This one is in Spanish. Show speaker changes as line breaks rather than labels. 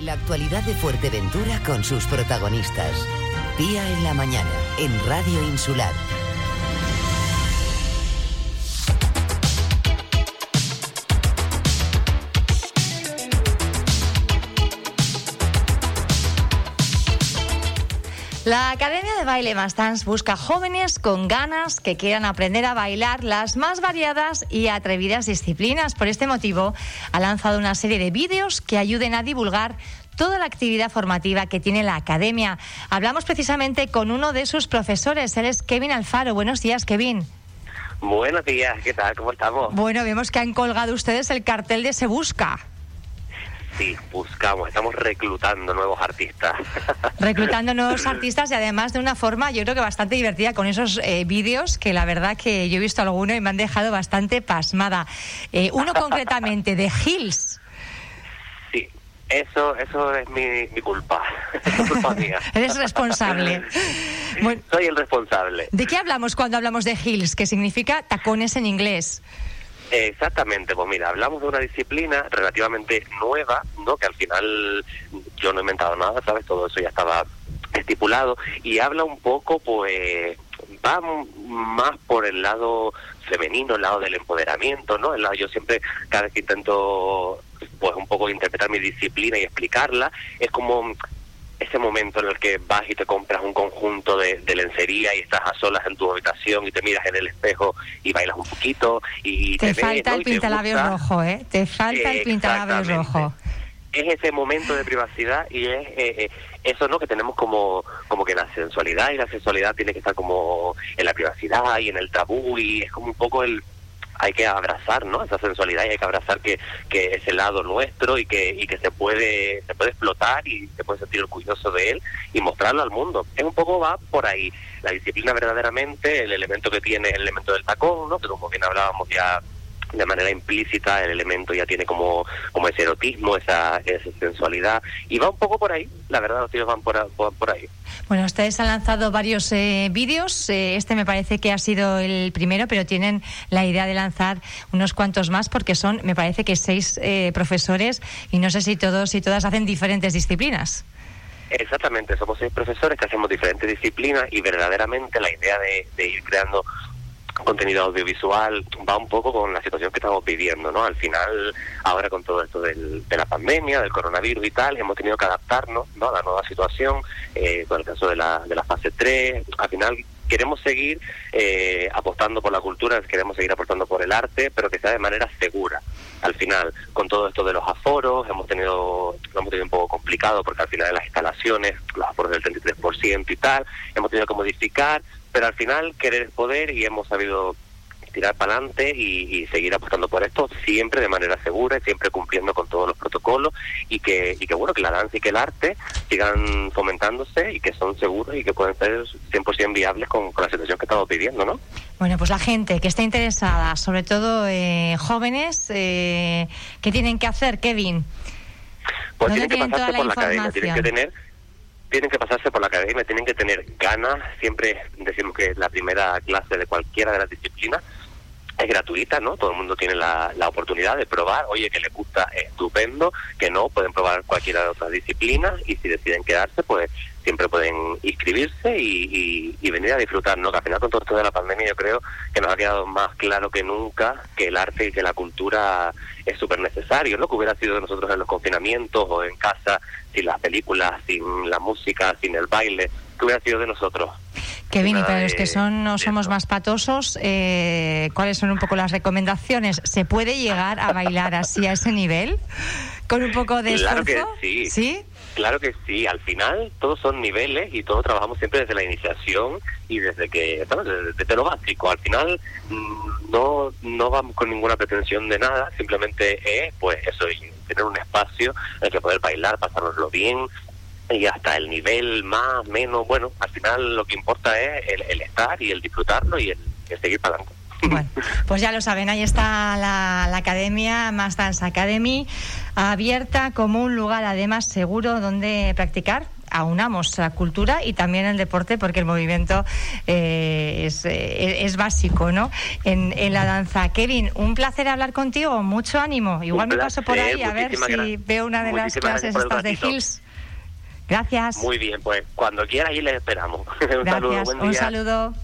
La actualidad de Fuerteventura con sus protagonistas. Día en la mañana, en Radio Insular.
La Academia de Baile Más Dance busca jóvenes con ganas que quieran aprender a bailar las más variadas y atrevidas disciplinas. Por este motivo, ha lanzado una serie de vídeos que ayuden a divulgar toda la actividad formativa que tiene la Academia. Hablamos precisamente con uno de sus profesores, él es Kevin Alfaro. Buenos días, Kevin.
Buenos días, ¿qué tal? ¿Cómo estamos?
Bueno, vemos que han colgado ustedes el cartel de Se Busca.
Sí, buscamos, estamos reclutando nuevos artistas.
Reclutando nuevos artistas y además de una forma yo creo que bastante divertida con esos eh, vídeos que la verdad que yo he visto alguno y me han dejado bastante pasmada. Eh, uno concretamente de Hills.
Sí, eso, eso es mi, mi culpa. Es culpa mía.
Eres responsable. Bueno,
Soy el responsable.
¿De qué hablamos cuando hablamos de Hills? Que significa tacones en inglés.
Exactamente, pues mira, hablamos de una disciplina relativamente nueva, ¿no? Que al final yo no he inventado nada, ¿sabes? Todo eso ya estaba estipulado y habla un poco, pues, va más por el lado femenino, el lado del empoderamiento, ¿no? El lado, yo siempre, cada vez que intento, pues, un poco interpretar mi disciplina y explicarla, es como ese momento en el que vas y te compras un conjunto de, de lencería y estás a solas en tu habitación y te miras en el espejo y bailas un poquito y
Te
te, ves,
falta
¿no?
el
gusta.
rojo, ¿eh? Te falta el
Exactamente.
rojo.
Es ese momento de privacidad y es eh, eh, eso no que tenemos como como que la sensualidad y la sexualidad tiene que estar como en la privacidad y en el tabú y es como un poco el hay que abrazar no esa sensualidad y hay que abrazar que, que es el lado nuestro y que y que se puede se puede explotar y se puede sentir orgulloso de él y mostrarlo al mundo. Es un poco va por ahí. La disciplina verdaderamente el elemento que tiene el elemento del tacón no que como bien hablábamos ya de manera implícita el elemento ya tiene como como ese erotismo esa, esa sensualidad y va un poco por ahí la verdad los tíos van por, ahí
Bueno, ustedes han lanzado varios eh, vídeos. eh, este me parece que ha sido el primero, pero tienen la idea de lanzar unos cuantos más porque son, me parece que seis eh, profesores y no sé si todos y todas hacen diferentes disciplinas.
Exactamente, somos seis profesores que hacemos diferentes disciplinas y verdaderamente la idea de, de ir creando contenido audiovisual va un poco con la situación que estamos viviendo, ¿no? Al final, ahora con todo esto del- de la pandemia, del coronavirus y tal, hemos tenido que adaptarnos, ¿no? A la nueva situación, eh, con el caso de la, de la fase 3, al final queremos seguir eh, apostando por la cultura, queremos seguir apostando por el arte, pero que sea de manera segura. Al final, con todo esto de los aforos, hemos tenido, lo hemos tenido un poco complicado porque al final de las instalaciones, los aforos del 33% y tal, hemos tenido que modificar, pero al final querer es poder y hemos sabido tirar para adelante y, y seguir apostando por esto siempre de manera segura y siempre cumpliendo con todos los protocolos y que, y que bueno que la danza y que el arte sigan fomentándose y que son seguros y que pueden ser 100% viables con, con la situación que estamos viviendo, ¿no?
Bueno, pues la gente que está interesada, sobre todo eh, jóvenes, eh, ¿qué tienen que hacer, Kevin?
Pues
¿Dónde
tienen que pasarse por
la
la academia, tienen que tener tienen que pasarse por la academia, tienen que tener ganas, siempre decimos que la primera clase de cualquiera de las disciplinas es gratuita, ¿no? Todo el mundo tiene la, la oportunidad de probar, oye, que les gusta, estupendo, que no, pueden probar cualquiera de otras disciplinas y si deciden quedarse, pues siempre pueden inscribirse y, y- y venir a disfrutar, ¿no? Que al final con todo esto de la pandemia yo creo que nos ha quedado más claro que nunca que el arte y que la cultura es súper necesario, ¿no? Que hubiera sido de nosotros en los confinamientos o en casa, sin las películas, sin la música, sin el baile, que hubiera sido de nosotros.
Kevin, y para los que son no
de
somos más patosos, eh, ¿cuáles son un poco las recomendaciones? ¿Se puede llegar a bailar así a ese nivel? ¿Con un poco de
Claro que
esfuerzo?
sí.
¿Sí?
Claro que sí, al final todos son niveles y todos trabajamos siempre desde la iniciación y desde que, ¿sabes? Desde, lo básico. Al final mm, no, no vamos con ninguna pretensión de nada, simplemente es pues eso, tener un espacio en el que poder bailar, pasárnoslo bien y hasta el nivel más, menos, bueno, al final lo que importa es el, el estar y el disfrutarlo y el, seguir para adelante.
Bueno, pues ya lo saben, ahí está la, academia, Más Dance Academy, abierta como un lugar además seguro donde practicar. Aunamos la cultura y también el deporte porque el movimiento eh, es, eh, es, básico ¿no? En, la danza. Kevin, un placer hablar contigo, mucho ánimo. Igual me paso por ahí a ver si veo una de las clases estas de Hills. Gracias.
Muy bien, pues cuando quieras y les esperamos.
un Gracias. saludo, buen día. Un saludo.